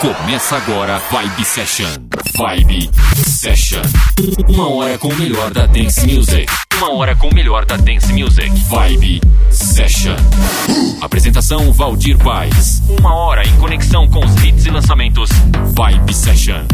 Começa agora Vibe Session. Vibe Session. Uma hora com o melhor da dance music. Uma hora com o melhor da dance music. Vibe Session. Apresentação Valdir Paz. Uma hora em conexão com os hits e lançamentos. Vibe Session.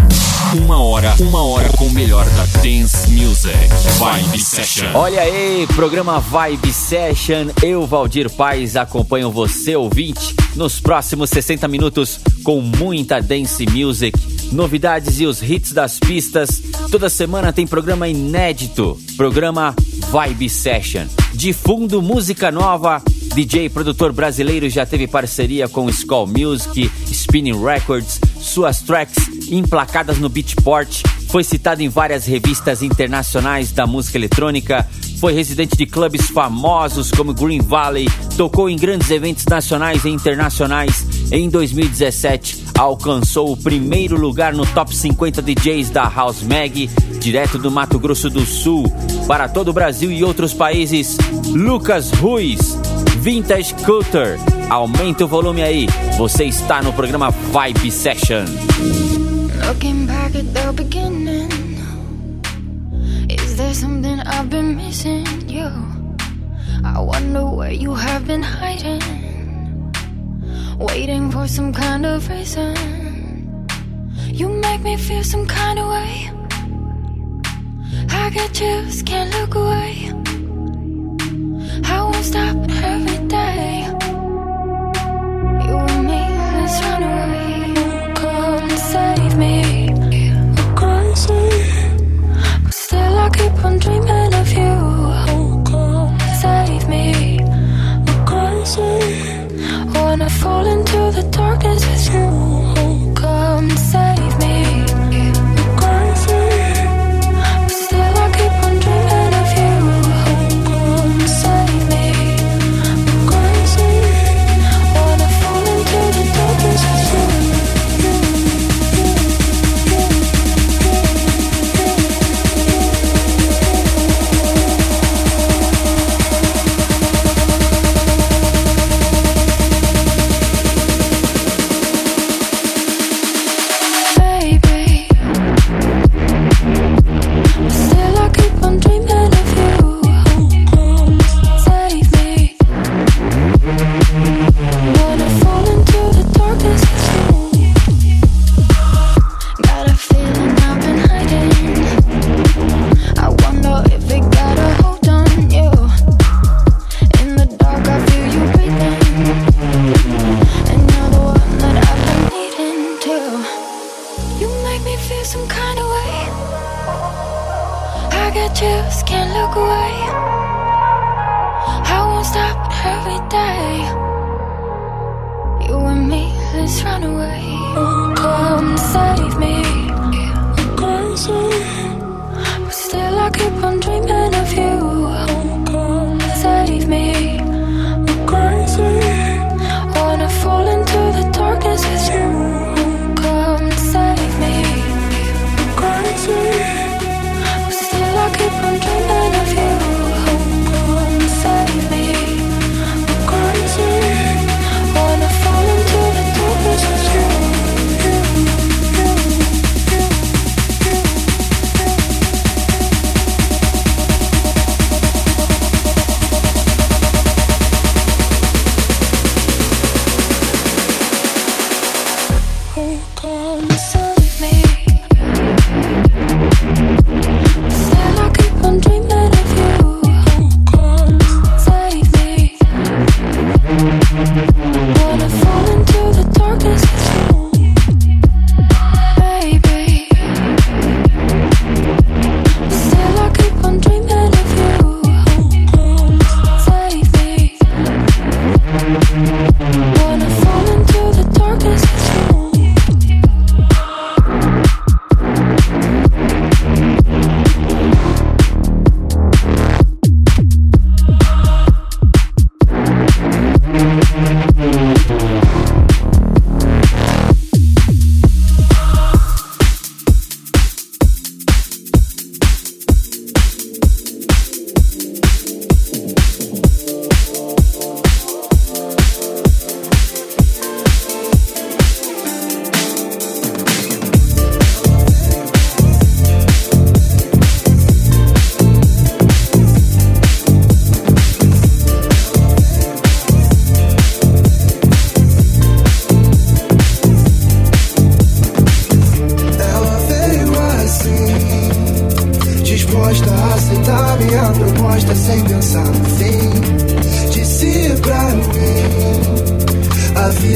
Uma hora, uma hora com o melhor da dance music. Vibe Session. Olha aí, programa Vibe Session. Eu, Valdir Paz, acompanho você, ouvinte, nos próximos 60 minutos com muita dance music, novidades e os hits das pistas. Toda semana tem programa inédito, programa Vibe Session. De fundo, música nova. DJ produtor brasileiro já teve parceria com Skull Music, Spinning Records, suas tracks emplacadas no Beatport, foi citado em várias revistas internacionais da música eletrônica, foi residente de clubes famosos como Green Valley, tocou em grandes eventos nacionais e internacionais. Em 2017, alcançou o primeiro lugar no top 50 DJs da House Mag, direto do Mato Grosso do Sul, para todo o Brasil e outros países. Lucas Ruiz, Vintage Culture. Aumenta o volume aí, você está no programa Vibe Session. Looking back at the beginning, is there something I've been missing? You, I wonder where you have been hiding, waiting for some kind of reason. You make me feel some kind of way. I get chills, can't look away. I won't stop every day. You and me,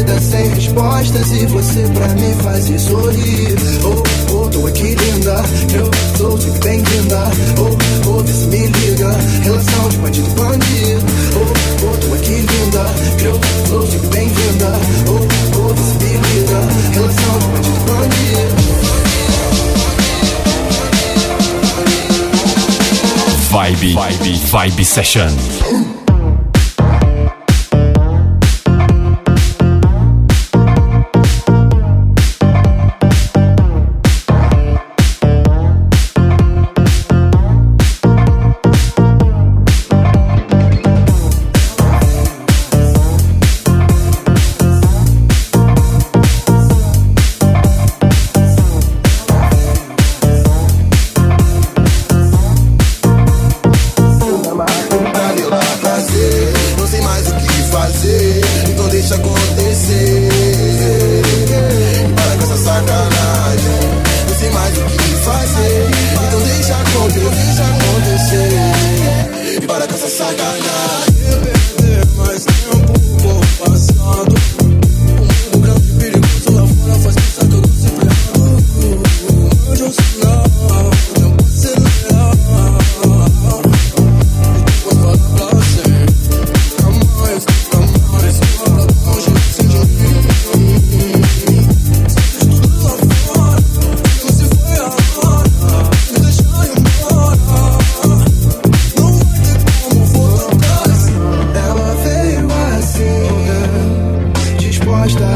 vida sem respostas e você pra mim faz sorrir. Oh, oh, tô aqui linda, eu sou sempre bem-vinda. Oh, oh, vê se me liga, relação de bandido bandido. Oh, oh, tô aqui linda, eu sou sempre bem-vinda. Oh, oh, vê se me liga, relação de bandido bandido. Vibe, Vibe, Vibe Session.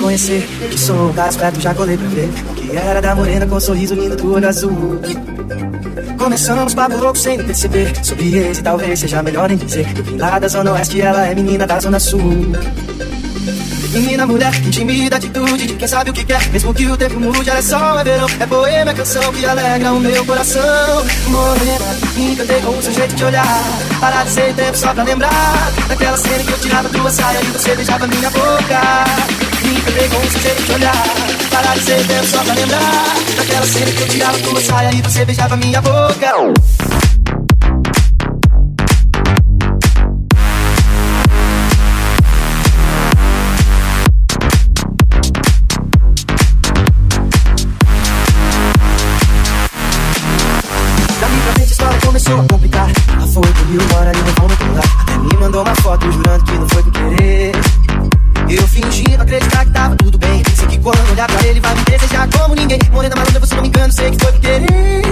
conhecer. Que sou um cara esperto, já colei pra ver. Que era da morena com um sorriso lindo do olho azul. Começamos papo louco sem perceber. Sobre esse talvez seja melhor em dizer. Eu vim lá da zona oeste, ela é menina da zona sul. Menina, mulher, intimida atitude de quem sabe o que quer. Mesmo que o tempo mude, é sol, é verão. É poema, é canção que alegra o meu coração. Morena, me encantei com o seu jeito de olhar. Parar de ser tempo só pra lembrar. Daquela cena que eu tirava tua saia e você beijava minha boca. Me encantei com o seu jeito de olhar. Parar de ser tempo só pra lembrar. Daquela cena que eu tirava tua saia e você beijava minha boca. A complicar. Ela foi pro Rio, bora ali, vamos pular. Até me mandou uma foto jurando que não foi por querer. Eu fingindo acreditar que tava tudo bem. Sei que quando olhar pra ele vai me desejar como ninguém. Morena malandra, você não me engana, sei que foi por querer.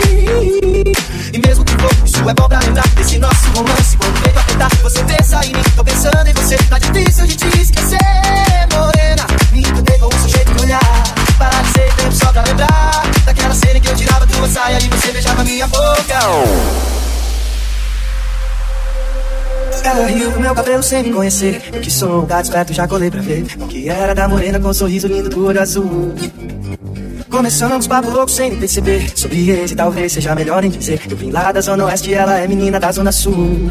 E mesmo que for, isso é bom pra lembrar desse nosso romance. Quando veio apertar, você pensa em mim. Tô pensando em você, tá difícil de te esquecer. Morena, me encantei com o seu jeito de olhar. Ser tempo só pra lembrar daquela cena que eu tirava tua saia e você beijava minha boca. riu pro meu cabelo sem me conhecer. Eu que sou um gato esperto, já colei pra ver. O que era da morena com um sorriso lindo do olho azul. Começamos papo louco sem nem perceber. Sobre esse talvez seja melhor em dizer. Eu vim lá da zona oeste, ela é menina da zona sul.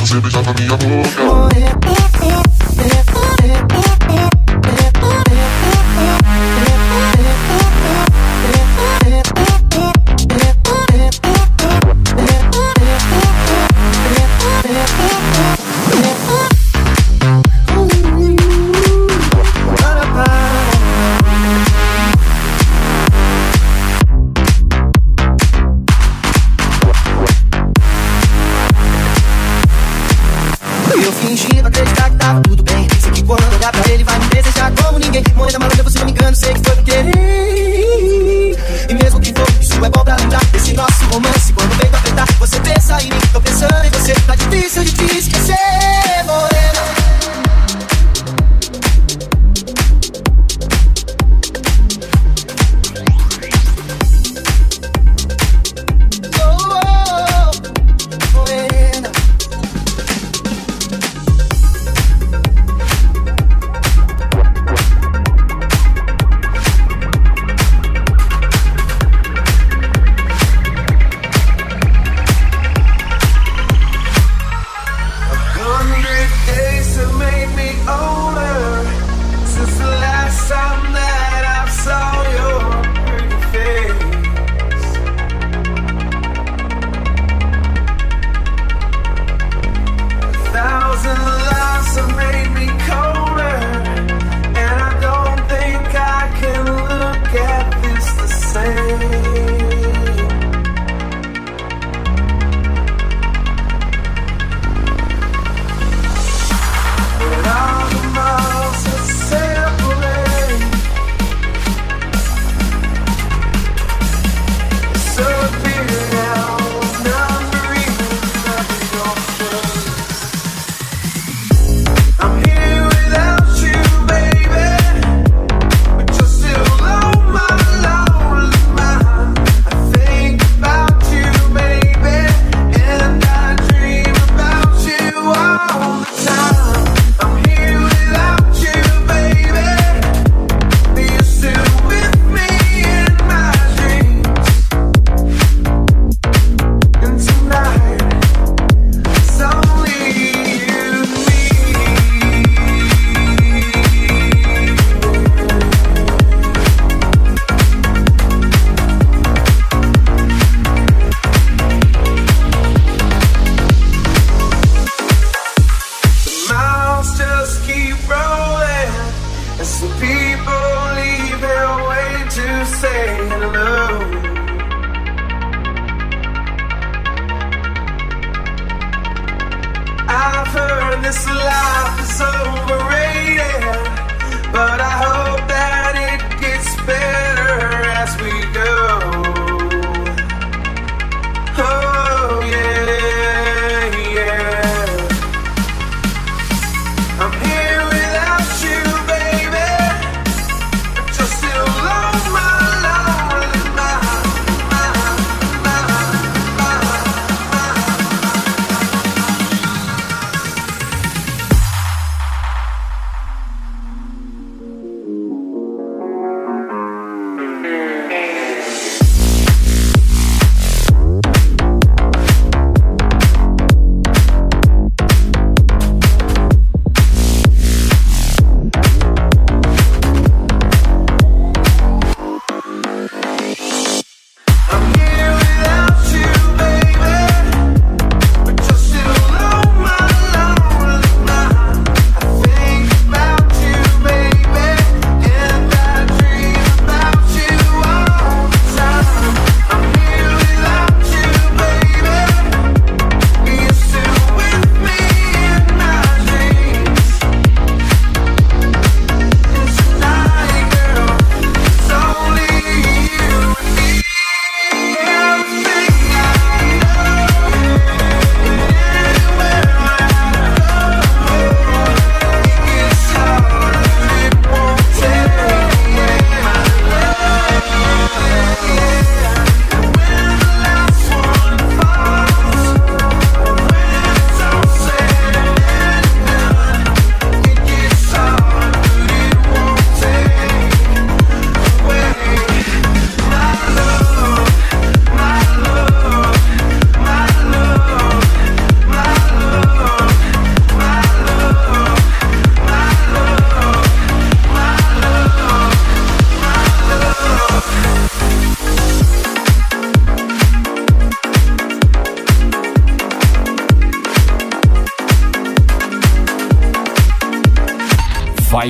Você beijava minha boca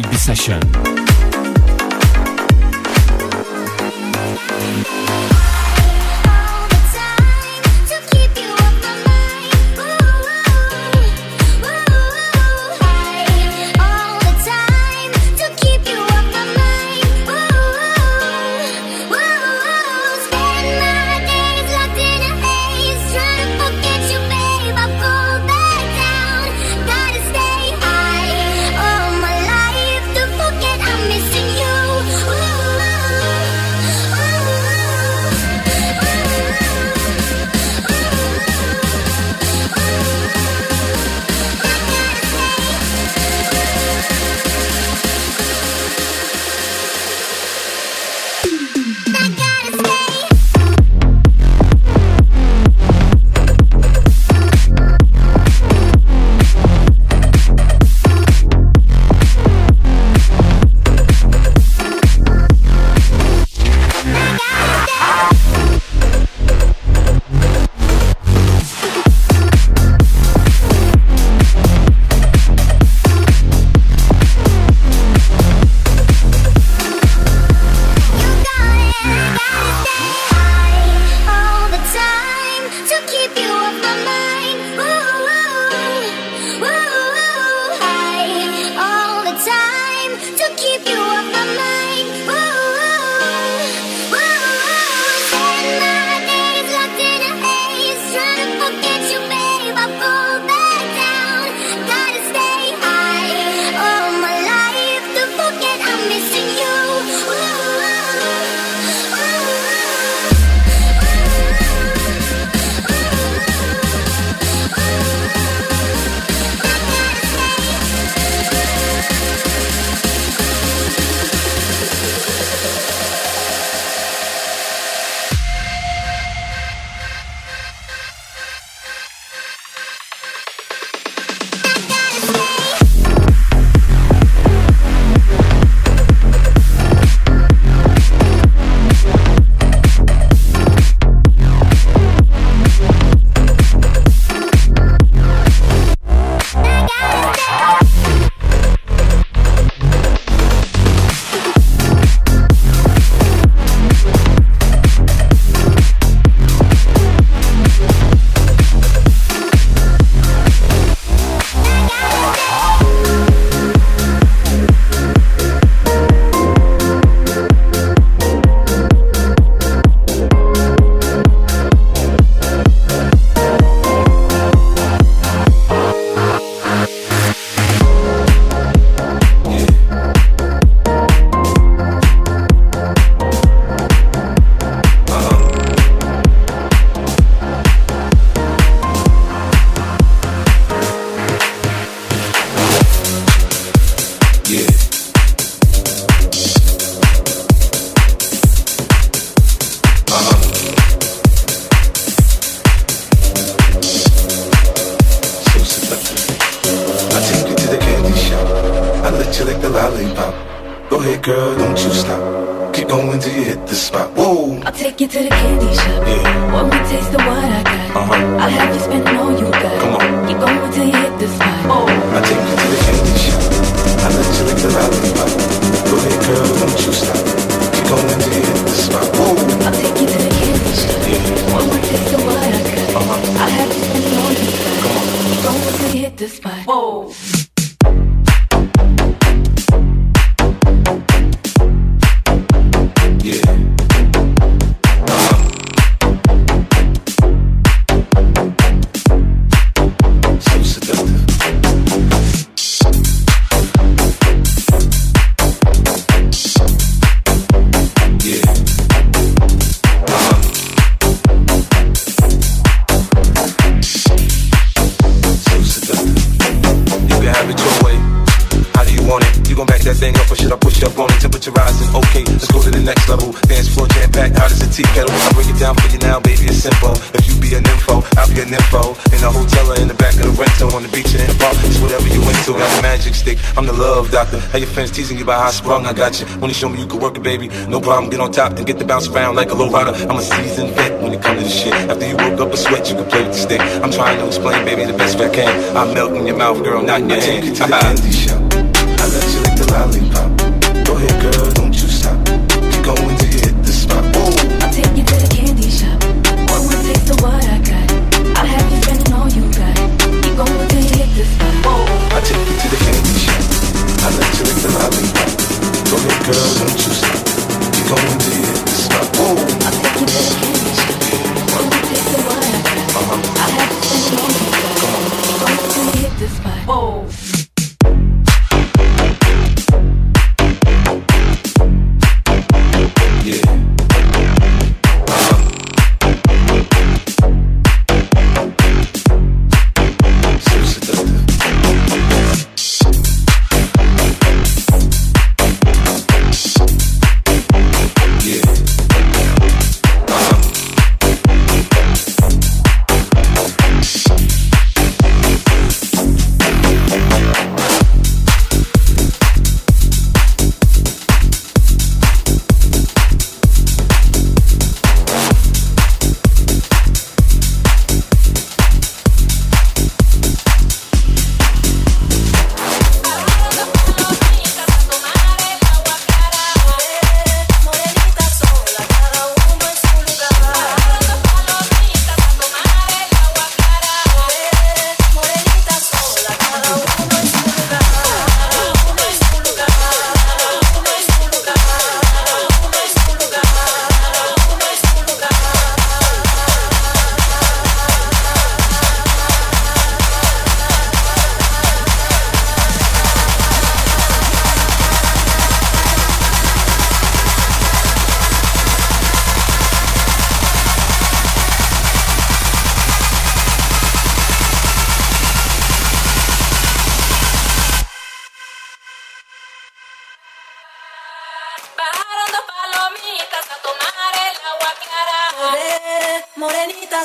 Vibe Session. Go ahead, girl, don't you stop. Keep going till you hit the spot. Whoa. I'll take you to the candy shop. Yeah. One more taste of what I got. Uh-huh. I'll have you spend all you got. Come on. Keep going till you hit the spot. Oh. I'll take you to the candy shop. I'll let you lick the lollipop. Go ahead, girl, don't you stop. Keep going till you hit the spot. Whoa. I'll take you to the candy shop. Yeah. One more taste of what I got. Uh-huh. I'll have you spend all you got. Come on. Keep going till you hit the spot. Whoa. Your friends teasing you about how I sprung, I got you. Only show me you can work it, baby. No problem, get on top, then get the bounce around like a low rider. I'm a seasoned vet when it comes to this shit. After you woke up a sweat, you can play with the stick. I'm trying to explain, baby, the best way I can. I'm melting your mouth, girl, not in your I hand.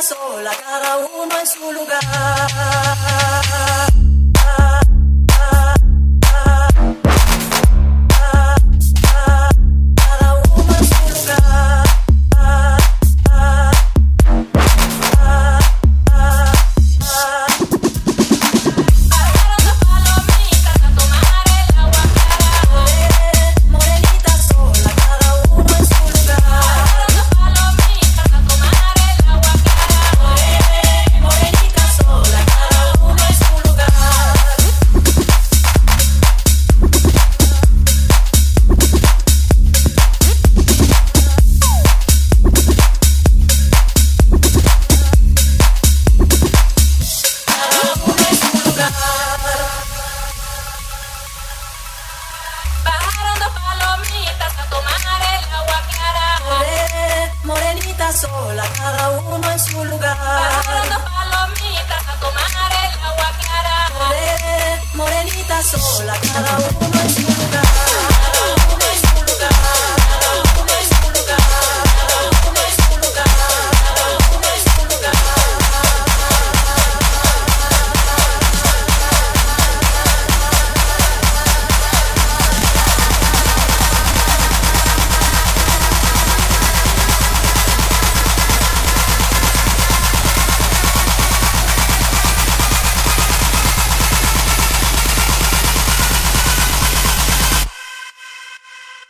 sola, cada uno en su lugar.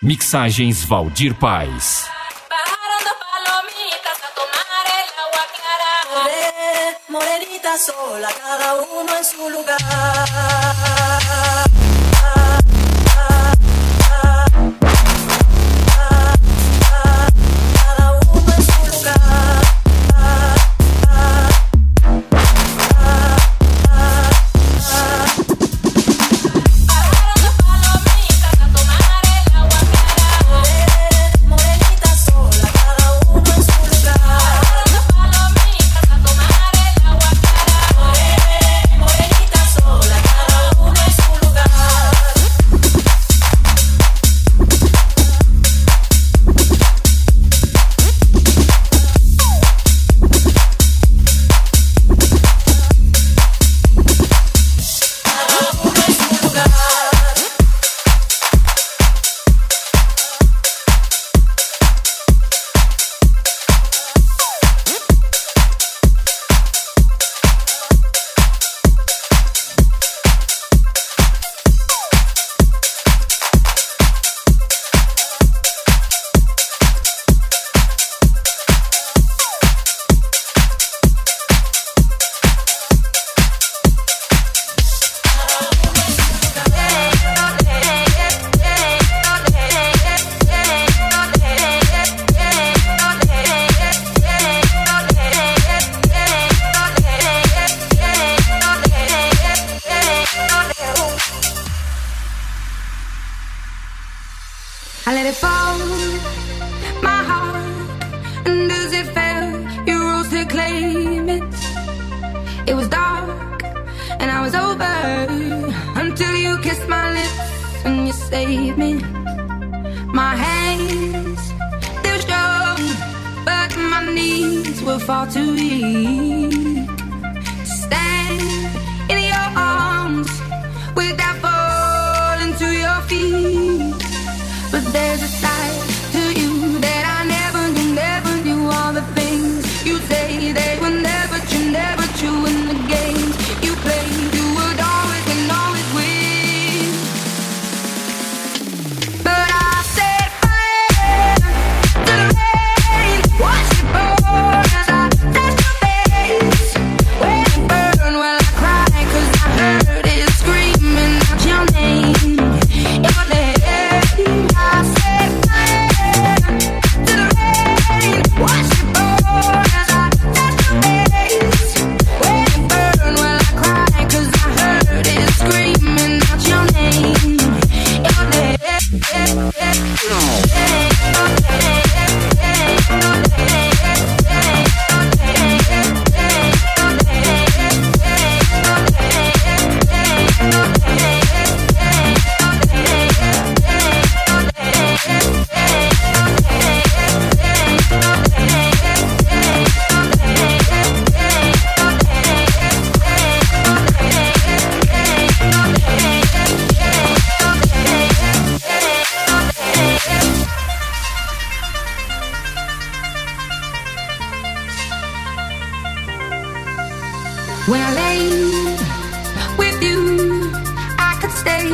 Mixagens Valdir Paz. Morenita sola, cada uno en su lugar. It was dark and I was over until you kissed my lips and you saved me. My hands, they were strong, but my knees were far too weak. When I lay with you, I could stay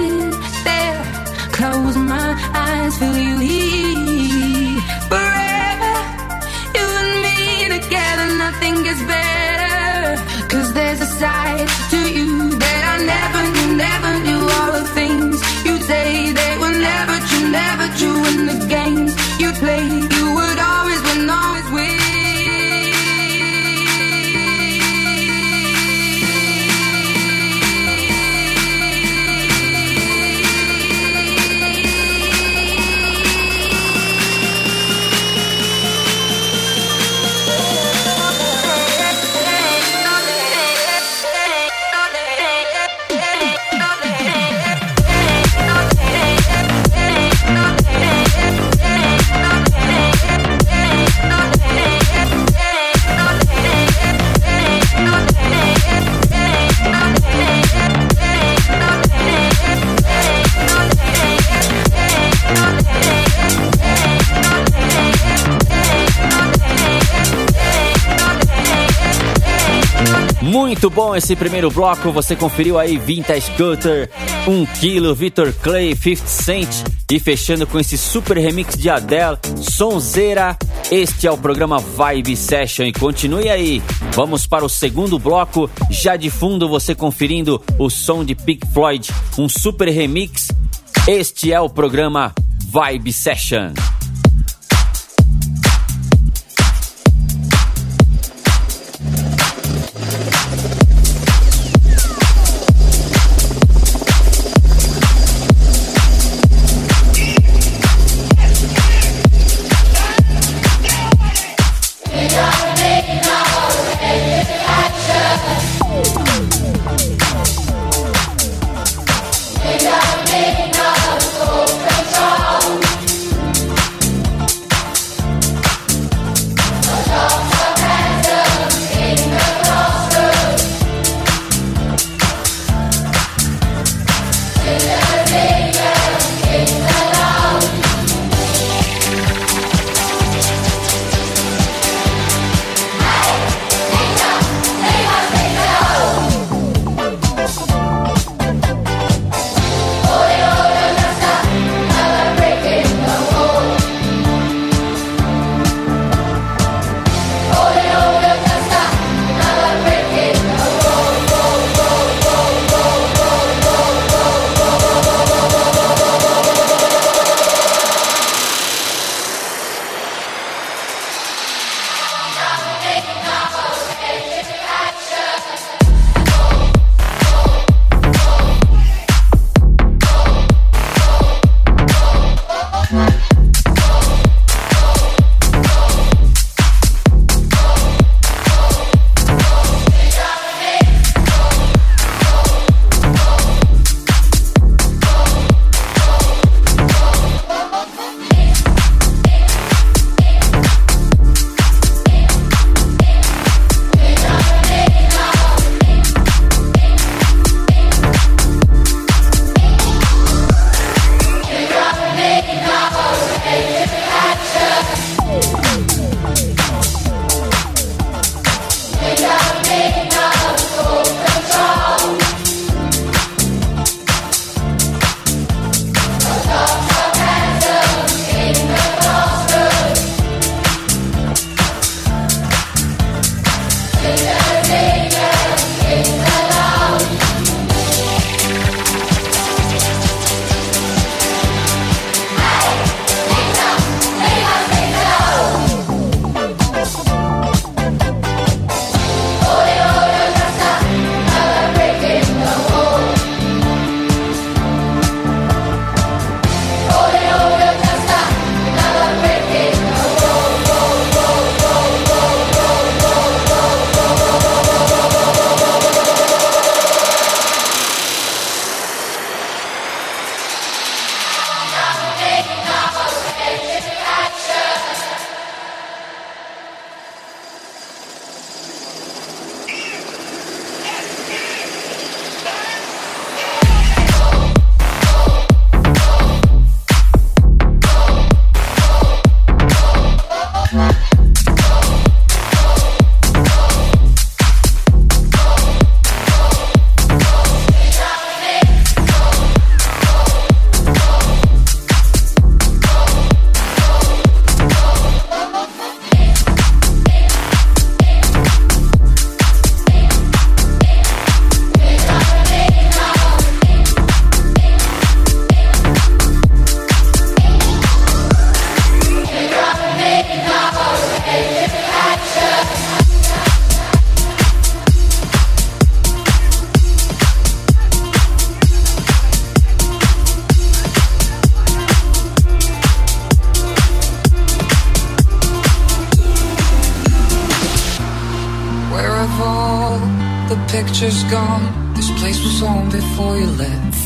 there, close my eyes, feel you here forever. You and me together, nothing gets better. Muito bom esse primeiro bloco, você conferiu aí Vintage Cutter, 1 kg, Victor Clay, 50 Cent e fechando com esse super remix de Adele, Sonzeira. Este é o programa Vibe Session e continue aí. Vamos para o segundo bloco, já de fundo você conferindo o som de Pink Floyd, um super remix. Este é o programa Vibe Session.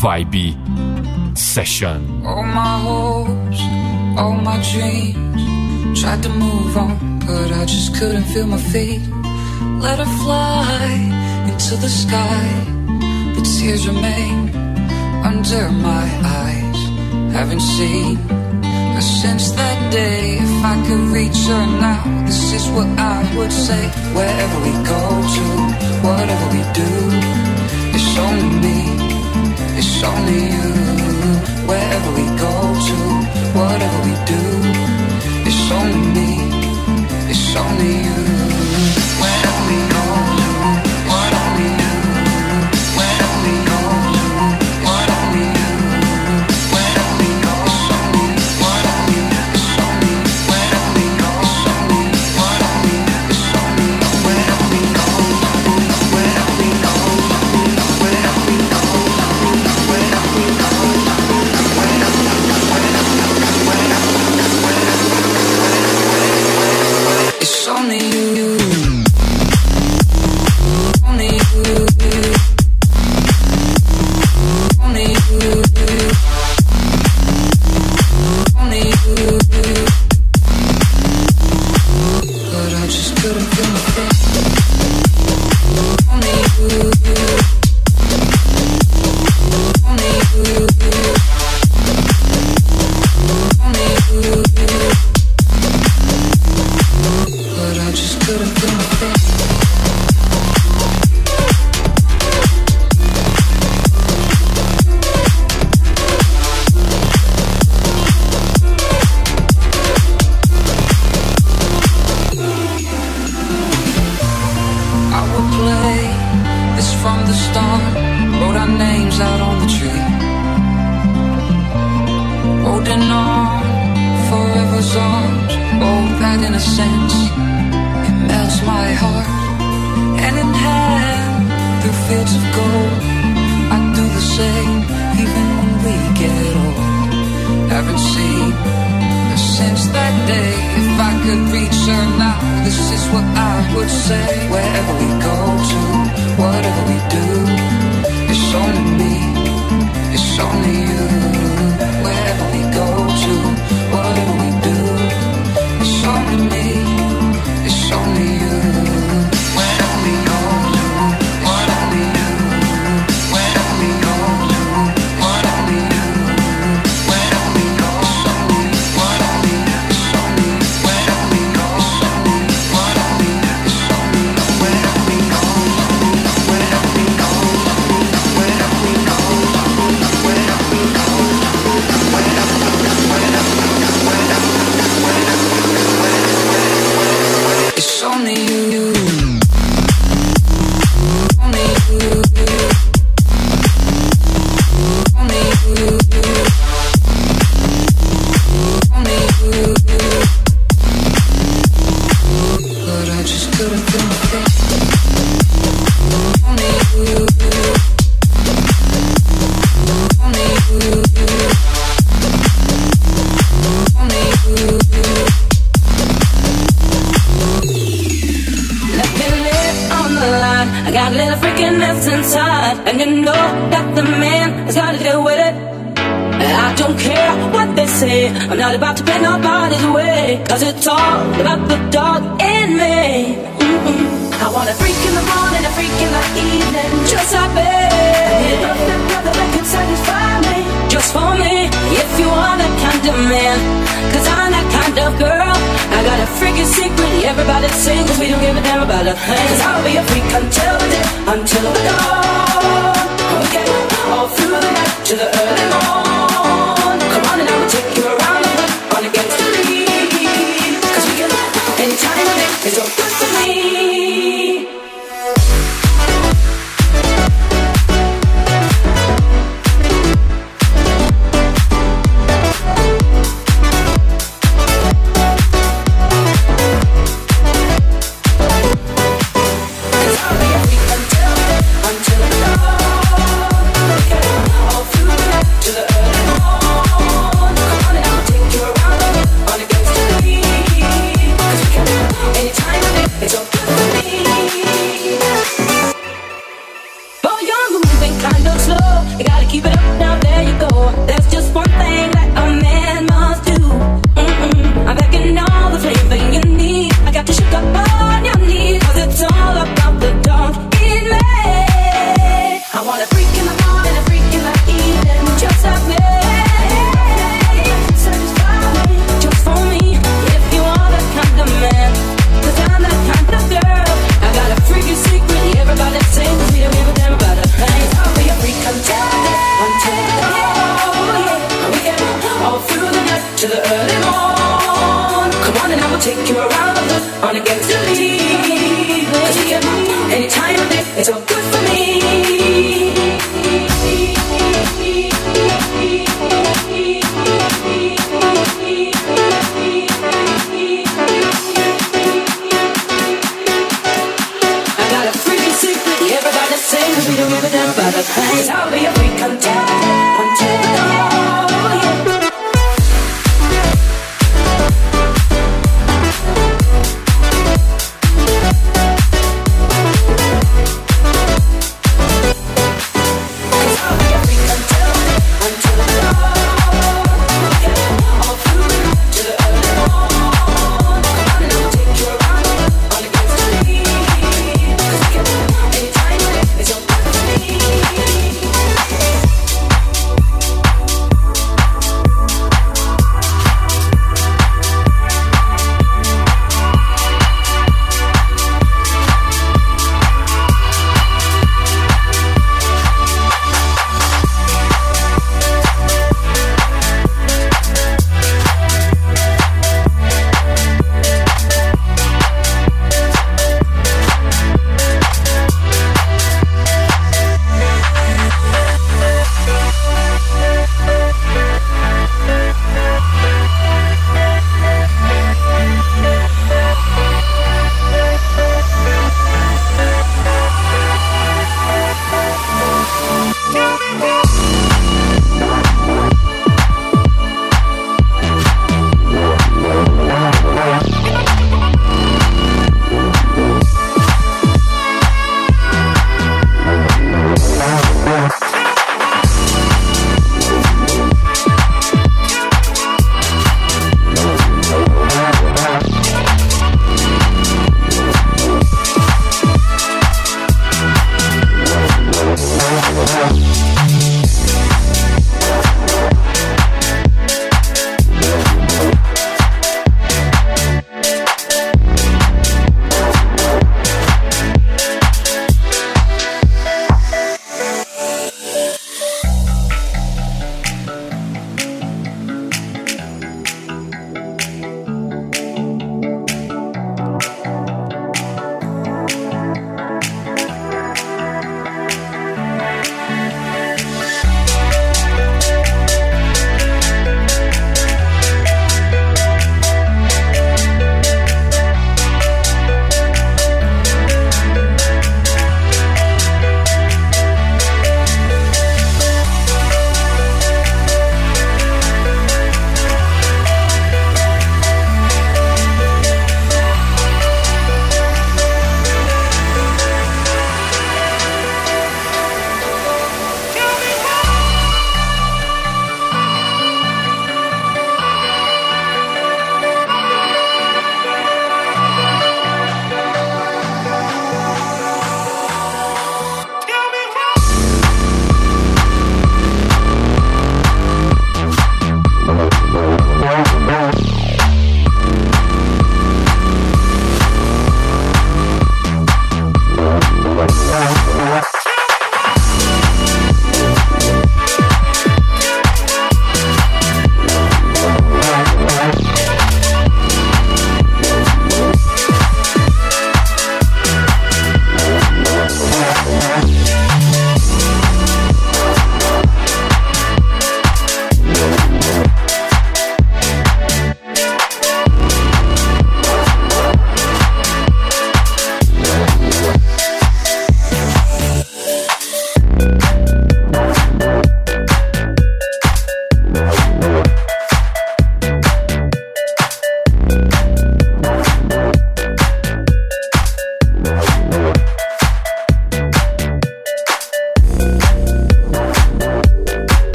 vibey session. All my hopes, all my dreams. Tried to move on, but I just couldn't feel my feet. Let her fly into the sky, but tears remain under my eyes. Haven't seen her since that day. If I could reach her now, this is what I would say. Wherever we go to, whatever we do, it's only me it's only you. Wherever we go to, whatever we do, it's only me. It's only you. Wherever we go. you.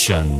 Session.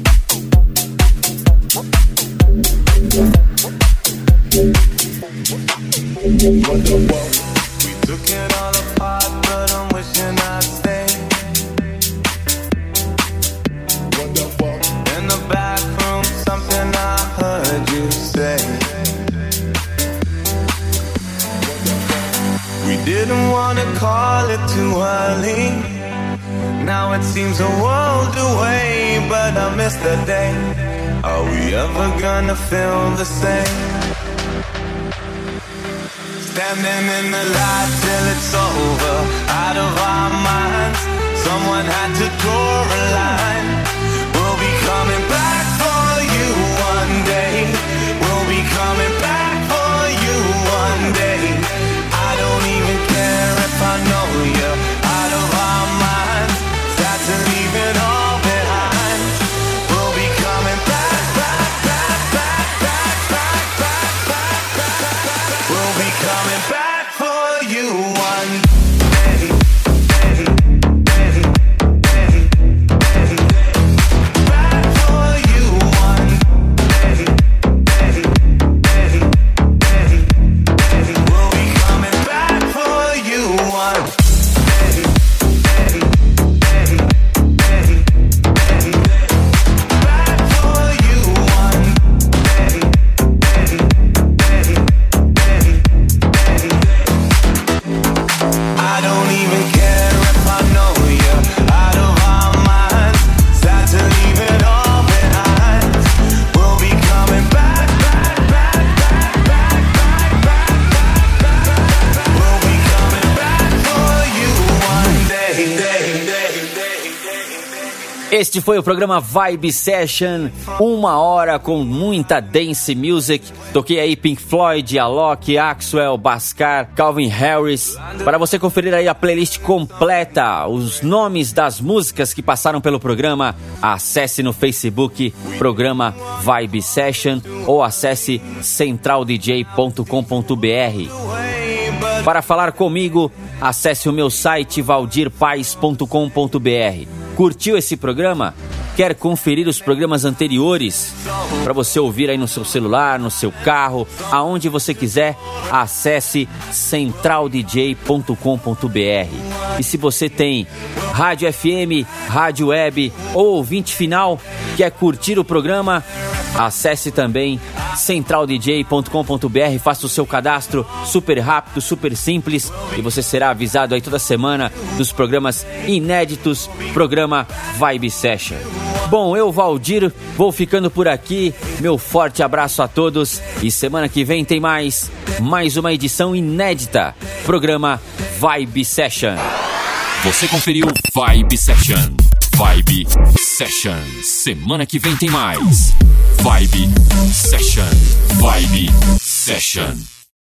Este foi o programa Vibe Session, uma hora com muita dance music. Toquei aí Pink Floyd, Alok, Axwell, Bascar, Calvin Harris. Para você conferir aí a playlist completa, os nomes das músicas que passaram pelo programa, acesse no Facebook programa Vibe Session ou acesse centraldj.com.br. Para falar comigo, acesse o meu site valdirpaes.com.br. Curtiu esse programa? Quer conferir os programas anteriores? Para você ouvir aí no seu celular, no seu carro, aonde você quiser, acesse centraldj.com.br. E se você tem rádio FM, rádio web ou ouvinte final, quer curtir o programa, acesse também centraldj.com.br, faça o seu cadastro super rápido, super simples e você será avisado aí toda semana dos programas inéditos, programa Vibe Session. Bom, eu, Valdir, vou ficando por aqui. Meu forte abraço a todos e semana que vem tem mais, mais uma edição inédita, programa Vibe Session. Você conferiu Vibe Session. Vibe Session. Semana que vem tem mais. Vibe Session. Vibe Session.